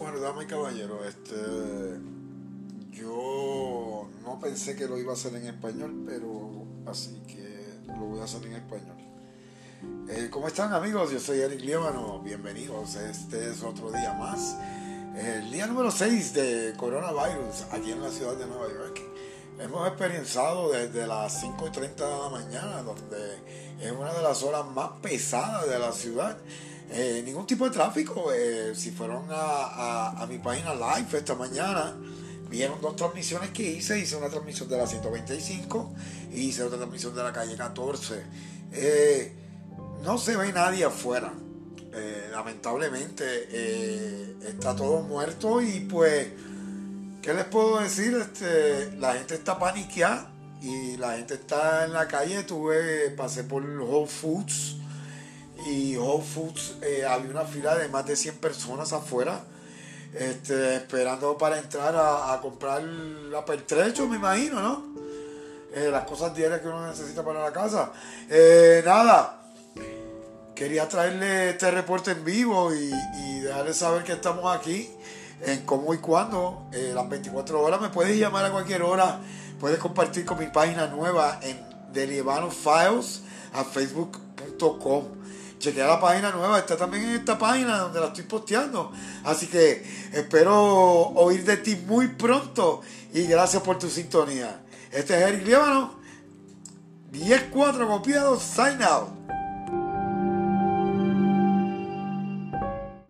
Damas y caballeros, este, yo no pensé que lo iba a hacer en español, pero así que lo voy a hacer en español. Eh, ¿Cómo están amigos? Yo soy Eric Líbano, bienvenidos. Este es otro día más. El día número 6 de coronavirus aquí en la ciudad de Nueva York. Hemos experienciado desde las 5 y 30 de la mañana, donde es una de las horas más pesadas de la ciudad. Eh, ningún tipo de tráfico. Eh, si fueron a, mi página live esta mañana, vieron dos transmisiones que hice. Hice una transmisión de la 125 y hice otra transmisión de la calle 14. Eh, no se ve nadie afuera. lamentablemente está todo muerto y pues, ¿qué les puedo decir? Este, la gente está paniqueada y la gente está en la calle. Tuve, pasé por Whole Foods y Whole Foods eh, había una fila de más de 100 personas afuera este, esperando para entrar a, comprar la pertrecho, me imagino, ¿no? Eh, las cosas diarias que uno necesita para la casa. Eh, nada, quería traerle este reporte en vivo y, y saber que estamos aquí en cómo y cuándo, las 24 horas. Me puedes llamar a cualquier hora, puedes compartir con mi página nueva en Delibano Files a facebook.com chequea la página nueva, está también en esta página donde la estoy posteando. Así que espero oír de ti muy pronto y gracias por tu sintonía. Este es Eric Líbano, 10-4 copiado, sign out.